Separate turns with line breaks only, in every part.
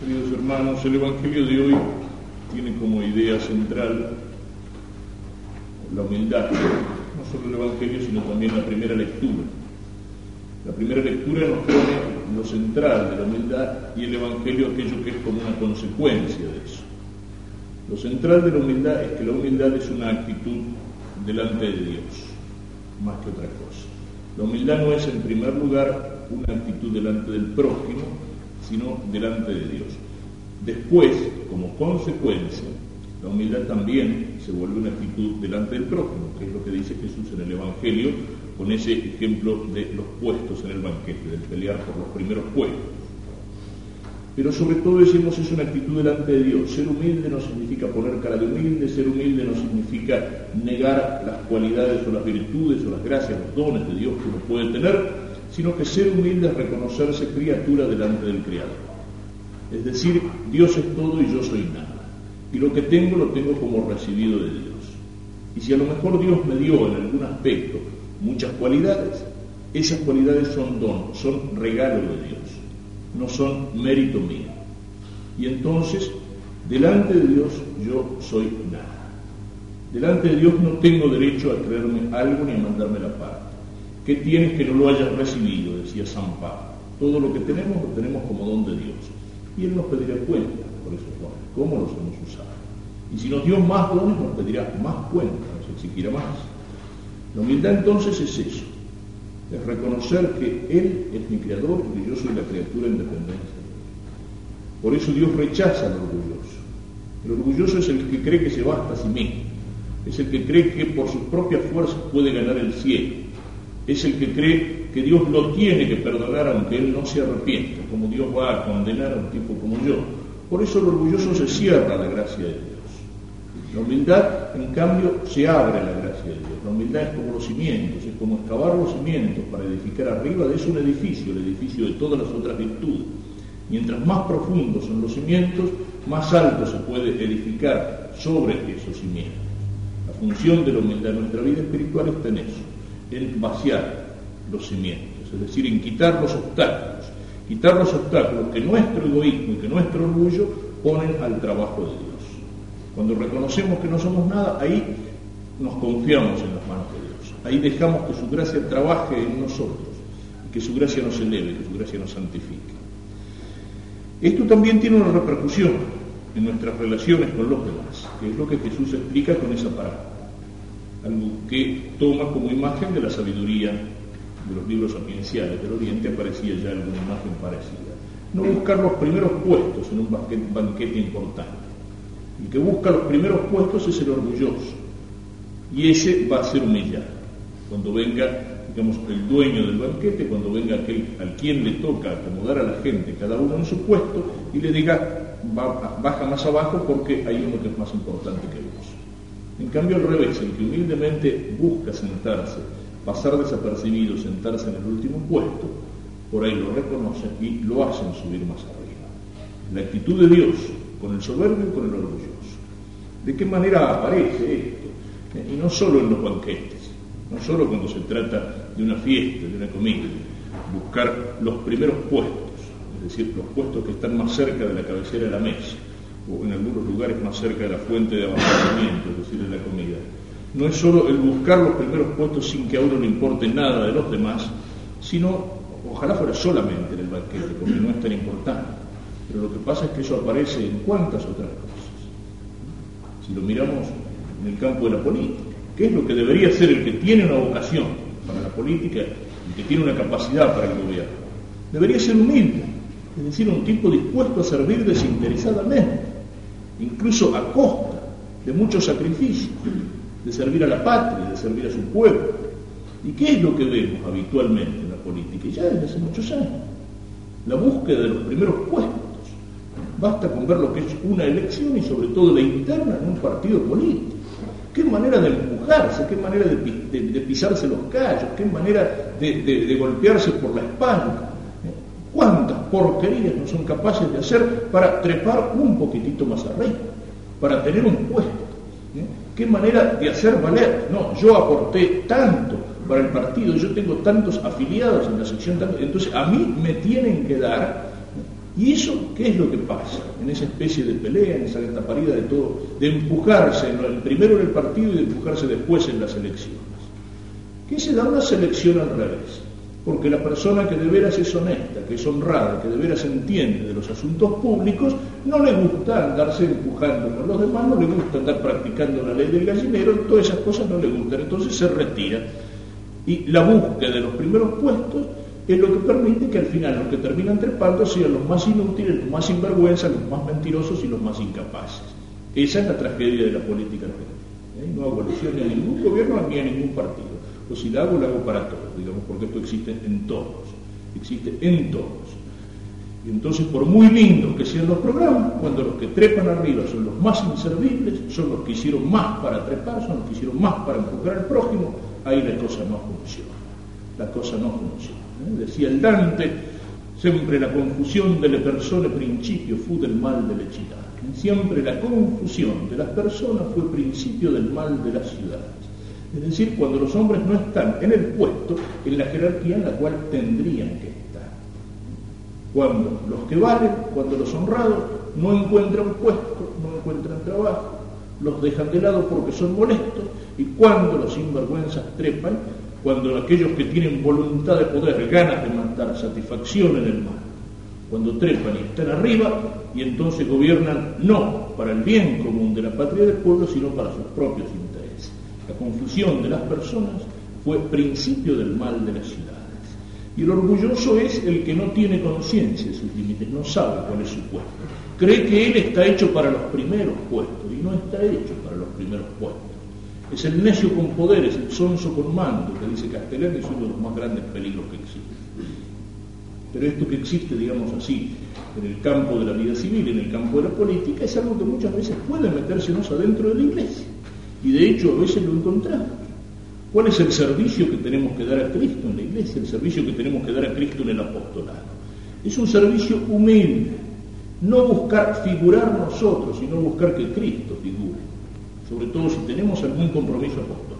Queridos hermanos, el Evangelio de hoy tiene como idea central la humildad, no solo el Evangelio, sino también la primera lectura. La primera lectura nos pone lo central de la humildad y el Evangelio aquello que es como una consecuencia de eso. Lo central de la humildad es que la humildad es una actitud delante de Dios, más que otra cosa. La humildad no es en primer lugar una actitud delante del prójimo, sino delante de Dios. Después, como consecuencia, la humildad también se vuelve una actitud delante del prójimo, que es lo que dice Jesús en el Evangelio, con ese ejemplo de los puestos en el banquete, del pelear por los primeros puestos. Pero sobre todo decimos es una actitud delante de Dios. Ser humilde no significa poner cara de humilde, ser humilde no significa negar las cualidades o las virtudes o las gracias, los dones de Dios que uno puede tener, sino que ser humilde es reconocerse criatura delante del Creador. Es decir, Dios es todo y yo soy nada. Y lo que tengo lo tengo como recibido de Dios. Y si a lo mejor Dios me dio en algún aspecto muchas cualidades, esas cualidades son don, son regalo de Dios, no son mérito mío. Y entonces, delante de Dios yo soy nada. Delante de Dios no tengo derecho a creerme algo ni a mandarme la parte. ¿Qué tienes que no lo hayas recibido? Decía San Pablo. Todo lo que tenemos lo tenemos como don de Dios. Y Él nos pedirá cuenta por esos dones, cómo los hemos usado. Y si nos dio más dones, nos pedirá más cuenta, nos exigirá más. La humildad entonces es eso, es reconocer que Él es mi creador y que yo soy la criatura en dependencia. Por eso Dios rechaza al orgulloso. El orgulloso es el que cree que se basta a sí mismo, es el que cree que por sus propias fuerzas puede ganar el cielo, es el que cree que Dios lo tiene que perdonar aunque él no se arrepienta, como Dios va a condenar a un tipo como yo. Por eso el orgulloso se cierra la gracia de Dios. La humildad, en cambio, se abre a la gracia de Dios. La humildad es como los cimientos, es como excavar los cimientos para edificar arriba de eso un edificio, el edificio de todas las otras virtudes. Mientras más profundos son los cimientos, más alto se puede edificar sobre esos cimientos. La función de la humildad en nuestra vida espiritual está en eso, en vaciar los cimientos, es decir, en quitar los obstáculos, quitar los obstáculos que nuestro egoísmo y que nuestro orgullo ponen al trabajo de Dios. Cuando reconocemos que no somos nada, ahí nos confiamos en las manos de Dios, ahí dejamos que su gracia trabaje en nosotros, que su gracia nos eleve, que su gracia nos santifique. Esto también tiene una repercusión en nuestras relaciones con los demás, que es lo que Jesús explica con esa parábola, algo que toma como imagen de la sabiduría de los libros sapienciales del Oriente aparecía ya alguna imagen parecida. No buscar los primeros puestos en un banquete, importante. El que busca los primeros puestos es el orgulloso. Y ese va a ser humillado. Cuando venga, digamos, el dueño del banquete, cuando venga aquel al quien le toca acomodar a la gente, cada uno en su puesto, y le diga, baja más abajo porque hay uno que es más importante que vos. En cambio, al revés, el que humildemente busca sentarse pasar desapercibido, sentarse en el último puesto, por ahí lo reconocen y lo hacen subir más arriba. La actitud de Dios con el soberbio y con el orgulloso. ¿De qué manera aparece esto? Y no solo en los banquetes, no solo cuando se trata de una fiesta, de una comida, buscar los primeros puestos, es decir, los puestos que están más cerca de la cabecera de la mesa, o en algunos lugares más cerca de la fuente de abastecimiento, es decir, de la comida no es solo el buscar los primeros puestos sin que a uno le importe nada de los demás, sino, ojalá fuera solamente en el banquete, porque no es tan importante. Pero lo que pasa es que eso aparece en cuantas otras cosas. Si lo miramos en el campo de la política, ¿qué es lo que debería ser el que tiene una vocación para la política y que tiene una capacidad para el gobierno? Debería ser humilde, es decir, un tipo dispuesto a servir desinteresadamente, incluso a costa de muchos sacrificios de servir a la patria, de servir a su pueblo. ¿Y qué es lo que vemos habitualmente en la política? Y ya desde hace muchos años. La búsqueda de los primeros puestos. Basta con ver lo que es una elección y sobre todo la interna en un partido político. Qué manera de empujarse, qué manera de, pisarse los callos, qué manera de, golpearse por la espalda. ¿Cuántas porquerías no son capaces de hacer para trepar un poquitito más arriba, para tener un puesto? qué manera de hacer valer. No, yo aporté tanto para el partido, yo tengo tantos afiliados en la sección, entonces a mí me tienen que dar ¿Y eso qué es lo que pasa en esa especie de pelea, en esa taparida de todo, de empujarse primero en el partido y de empujarse después en las elecciones? Que se da una selección al revés, porque la persona que de veras es honesta, que es honrada, que de veras entiende de los asuntos públicos, no le gusta andarse empujando con los demás, no le gusta andar practicando la ley del gallinero, todas esas cosas no le gustan, entonces se retira. Y la búsqueda de los primeros puestos es lo que permite que al final los que terminan trepando sean los más inútiles, los más sinvergüenzas, los más mentirosos y los más incapaces. Esa es la tragedia de la política argentina. ¿eh? No hago a ningún gobierno ni a ningún partido. O si la hago, la hago para todos, digamos, porque esto existe en todos. Existe en todos. Y entonces, por muy lindos que sean los programas, cuando los que trepan arriba son los más inservibles, son los que hicieron más para trepar, son los que hicieron más para empujar al prójimo, ahí la cosa no funciona. La cosa no funciona. ¿eh? Decía el Dante, siempre la confusión de le persone principio fu del mal de le città. Siempre la confusión de las personas fue principio del mal de las ciudades. Es decir, cuando los hombres no están en el puesto, en la jerarquía en la cual tendrían que estar. Cuando los que valen, cuando los honrados no encuentran puesto, no encuentran trabajo, los dejan de lado porque son molestos, y cuando los sinvergüenzas trepan, cuando aquellos que tienen voluntad de poder, ganas de mandar satisfacción en el mal, cuando trepan y están arriba, y entonces gobiernan no para el bien común de la patria del pueblo, sino para sus propios intereses. Confusión de las personas fue principio del mal de las ciudades. Y el orgulloso es el que no tiene conciencia de sus límites, no sabe cuál es su puesto. Cree que él está hecho para los primeros puestos y no está hecho para los primeros puestos. Es el necio con poderes, el sonso con mando, que dice Castellán, es uno de los más grandes peligros que existen. Pero esto que existe, digamos así, en el campo de la vida civil, en el campo de la política, es algo que muchas veces puede metérsenos adentro de la iglesia. Y de hecho a veces lo encontramos. ¿Cuál es el servicio que tenemos que dar a Cristo en la iglesia? El servicio que tenemos que dar a Cristo en el apostolado. Es un servicio humilde. No buscar figurar nosotros, sino buscar que Cristo figure sobre todo si tenemos algún compromiso apóstol.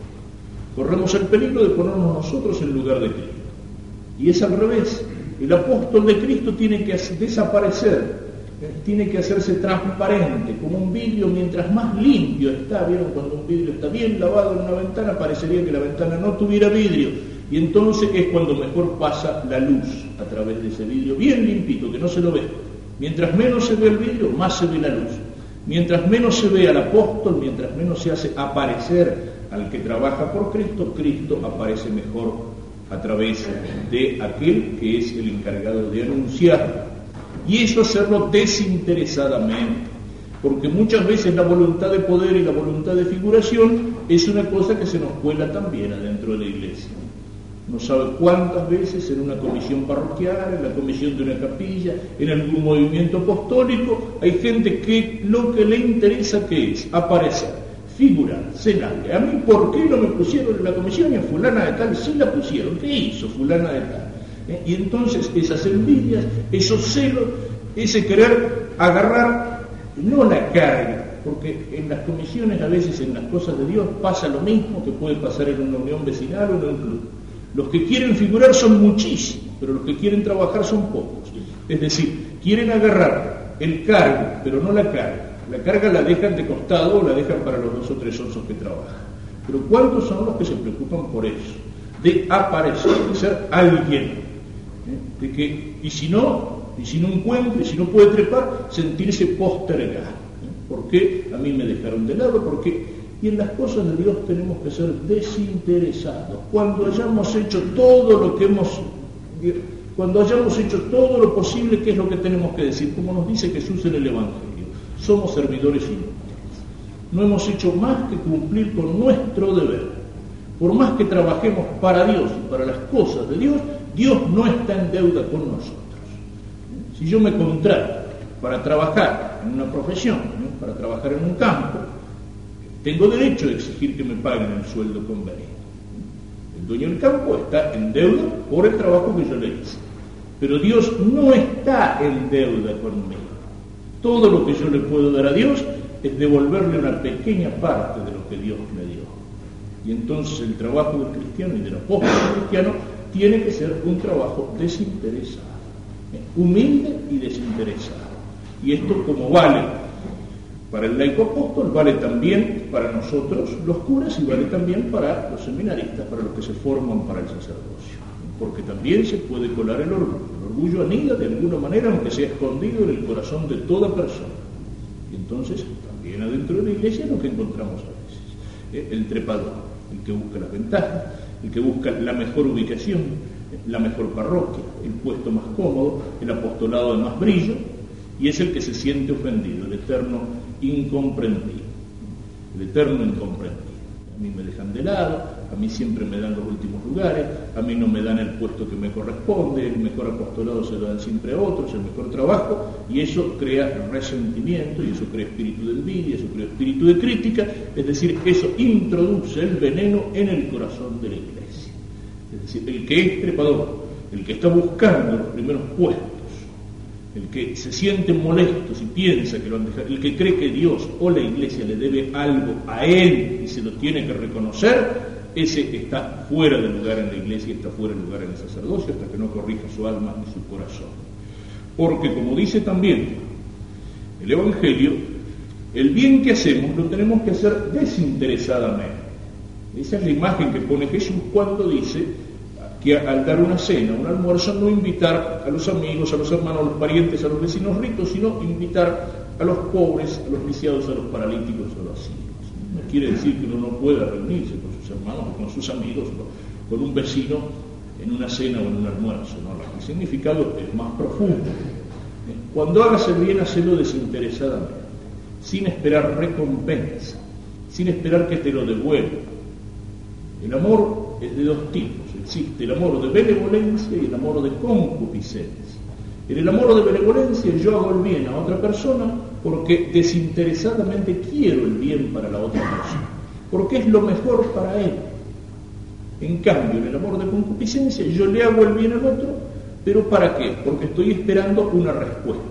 Corremos el peligro de ponernos nosotros en lugar de Cristo. Y es al revés. El apóstol de Cristo tiene que desaparecer, tiene que hacerse transparente, como un vidrio, mientras más limpio está. ¿Vieron cuando un vidrio está bien lavado en una ventana? Parecería que la ventana no tuviera vidrio. Y entonces es cuando mejor pasa la luz a través de ese vidrio, bien limpito, que no se lo ve. Mientras menos se ve el vidrio, más se ve la luz. Mientras menos se ve al apóstol, mientras menos se hace aparecer al que trabaja por Cristo, Cristo aparece mejor a través de aquel que es el encargado de anunciar. Y eso hacerlo desinteresadamente, porque muchas veces la voluntad de poder y la voluntad de figuración es una cosa que se nos cuela también adentro de la iglesia no sabe cuántas veces en una comisión parroquial, en la comisión de una capilla, en algún movimiento apostólico, hay gente que lo que le interesa que es aparecer, figurar, larga. A mí, ¿por qué no me pusieron en la comisión y a fulana de tal sí la pusieron? ¿Qué hizo fulana de tal? ¿Eh? Y entonces esas envidias, esos celos, ese querer agarrar, no la carga, porque en las comisiones a veces en las cosas de Dios pasa lo mismo que puede pasar en una unión vecinal o en un club los que quieren figurar son muchísimos, pero los que quieren trabajar son pocos. Es decir, quieren agarrar el cargo, pero no la carga. La carga la dejan de costado o la dejan para los dos o tres osos que trabajan. Pero ¿cuántos son los que se preocupan por eso? De aparecer, de ser alguien. De que, y si no, y si no encuentra, y si no puede trepar, sentirse postergado. ¿Por qué a mí me dejaron de lado? Porque y en las cosas de Dios tenemos que ser desinteresados. Cuando hayamos hecho todo lo que hemos, cuando hayamos hecho todo lo posible, ¿qué es lo que tenemos que decir? Como nos dice Jesús en el Evangelio, somos servidores inútiles. No hemos hecho más que cumplir con nuestro deber. Por más que trabajemos para Dios y para las cosas de Dios, Dios no está en deuda con nosotros. Si yo me contrato para trabajar en una profesión, para trabajar en un campo, tengo derecho a exigir que me paguen el sueldo conveniente. El dueño del campo está en deuda por el trabajo que yo le hice. Pero Dios no está en deuda conmigo. Todo lo que yo le puedo dar a Dios es devolverle una pequeña parte de lo que Dios me dio. Y entonces el trabajo del cristiano y del apóstol cristiano tiene que ser un trabajo desinteresado. humilde y desinteresado. Y esto como vale para el laico apóstol, vale también para nosotros los curas y vale también para los seminaristas, para los que se forman para el sacerdocio. Porque también se puede colar el orgullo. El orgullo anida de alguna manera, aunque sea escondido en el corazón de toda persona. Y entonces, también adentro de la iglesia es lo que encontramos a veces. Eh, el trepador, el que busca las ventajas, el que busca la mejor ubicación, la mejor parroquia, el puesto más cómodo, el apostolado de más brillo, y es el que se siente ofendido, el eterno incomprendido, el eterno incomprendido. A mí me dejan de lado, a mí siempre me dan los últimos lugares, a mí no me dan el puesto que me corresponde, el mejor apostolado se lo dan siempre a otros, el mejor trabajo, y eso crea resentimiento, y eso crea espíritu de envidia, eso crea espíritu de crítica, es decir, eso introduce el veneno en el corazón de la iglesia. Es decir, el que es trepador, el que está buscando los primeros puestos, el que se siente molesto si piensa que lo han dejado, el que cree que Dios o la iglesia le debe algo a él y se lo tiene que reconocer, ese está fuera de lugar en la iglesia está fuera de lugar en el sacerdocio hasta que no corrija su alma y su corazón. Porque como dice también el Evangelio, el bien que hacemos lo tenemos que hacer desinteresadamente. Esa es la imagen que pone Jesús cuando dice, que al dar una cena, un almuerzo, no invitar a los amigos, a los hermanos, a los parientes, a los vecinos ricos, sino invitar a los pobres, a los viciados, a los paralíticos, a los hijos. No quiere decir que uno no pueda reunirse con sus hermanos o con sus amigos, con un vecino en una cena o en un almuerzo. ¿no? El significado es más profundo. Cuando hagas el bien, hacelo desinteresadamente, sin esperar recompensa, sin esperar que te lo devuelva. El amor es de dos tipos existe el amor de benevolencia y el amor de concupiscencia. En el amor de benevolencia yo hago el bien a otra persona porque desinteresadamente quiero el bien para la otra persona, porque es lo mejor para él. En cambio, en el amor de concupiscencia yo le hago el bien al otro, pero ¿para qué? Porque estoy esperando una respuesta.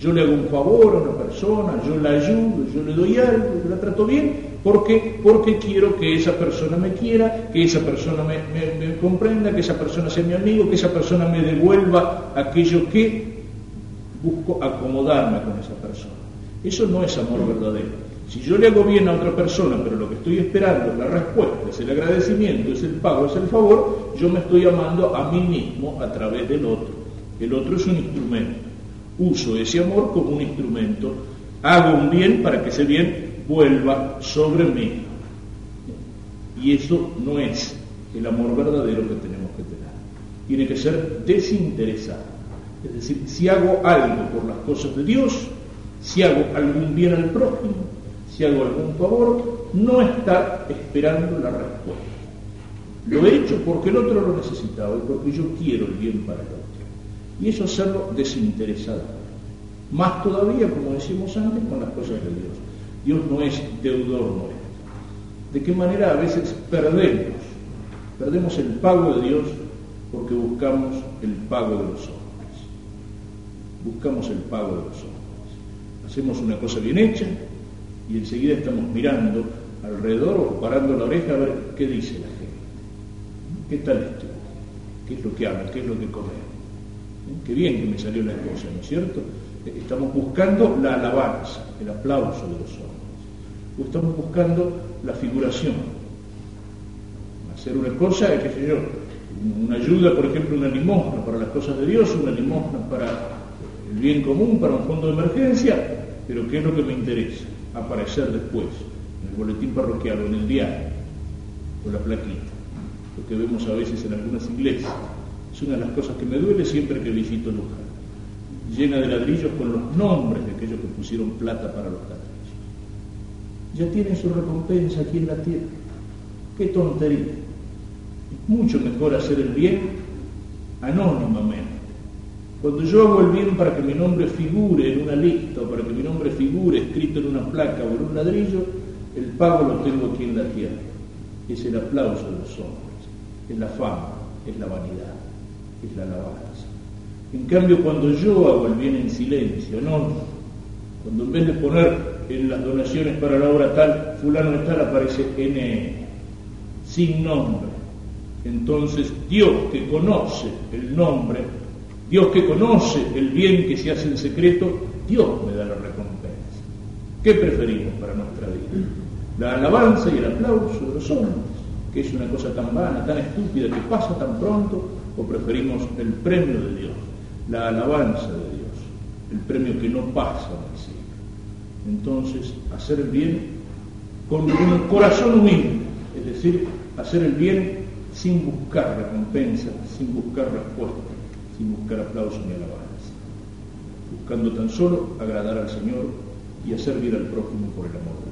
Yo le hago un favor a una persona, yo la ayudo, yo le doy algo, yo la trato bien, porque, porque quiero que esa persona me quiera, que esa persona me, comprenda, que esa persona sea mi amigo, que esa persona me devuelva aquello que busco acomodarme con esa persona. Eso no es amor verdadero. Si yo le hago bien a otra persona, pero lo que estoy esperando es la respuesta, es el agradecimiento, es el pago, es el favor, yo me estoy amando a mí mismo a través del otro. El otro es un instrumento. Uso ese amor como un instrumento. Hago un bien para que ese bien vuelva sobre mí. Y eso no es el amor verdadero que tenemos que tener. Tiene que ser desinteresado. Es decir, si hago algo por las cosas de Dios, si hago algún bien al prójimo, si hago algún favor, no estar esperando la respuesta. Lo he hecho porque el otro lo necesitaba y porque yo quiero el bien para el otro. Y eso hacerlo desinteresado. Más todavía, como decimos antes, con las cosas de Dios. Dios no es deudor nuestro. ¿De qué manera a veces perdemos? Perdemos el pago de Dios porque buscamos el pago de los hombres. Buscamos el pago de los hombres. Hacemos una cosa bien hecha y enseguida estamos mirando alrededor o parando la oreja a ver qué dice la gente. ¿Qué tal esto? ¿Qué es lo que habla? ¿Qué es lo que come? Qué bien que me salió la cosa, ¿no es cierto? Estamos buscando la alabanza, el aplauso de los hombres estamos buscando la figuración. Hacer una cosa, qué sé yo, una ayuda, por ejemplo, una limosna para las cosas de Dios, una limosna para el bien común, para un fondo de emergencia, pero ¿qué es lo que me interesa? Aparecer después, en el boletín parroquial o en el diario, o la plaquita, lo que vemos a veces en algunas iglesias. Es una de las cosas que me duele siempre que visito Luján, llena de ladrillos con los nombres de aquellos que pusieron plata para los católicos ya tienen su recompensa aquí en la tierra. Qué tontería. Es mucho mejor hacer el bien anónimamente. Cuando yo hago el bien para que mi nombre figure en una lista para que mi nombre figure escrito en una placa o en un ladrillo, el pago lo tengo aquí en la tierra. Es el aplauso de los hombres, es la fama, es la vanidad, es la alabanza. En cambio, cuando yo hago el bien en silencio, no, cuando en vez de poner en las donaciones para la obra tal, fulano de tal aparece N, sin nombre. Entonces Dios que conoce el nombre Dios que conoce el bien que se hace en secreto, Dios me da la recompensa. ¿Qué preferimos para nuestra vida? La alabanza y el aplauso de los hombres, que es una cosa tan vana, tan estúpida, que pasa tan pronto, o preferimos el premio de Dios, la alabanza de Dios, el premio que no pasa en el cielo. Entonces, hacer el bien con un corazón humilde, es decir, hacer el bien sin buscar recompensa, sin buscar respuesta, sin buscar aplauso ni alabanza, buscando tan solo agradar al Señor y hacer bien al prójimo por el amor.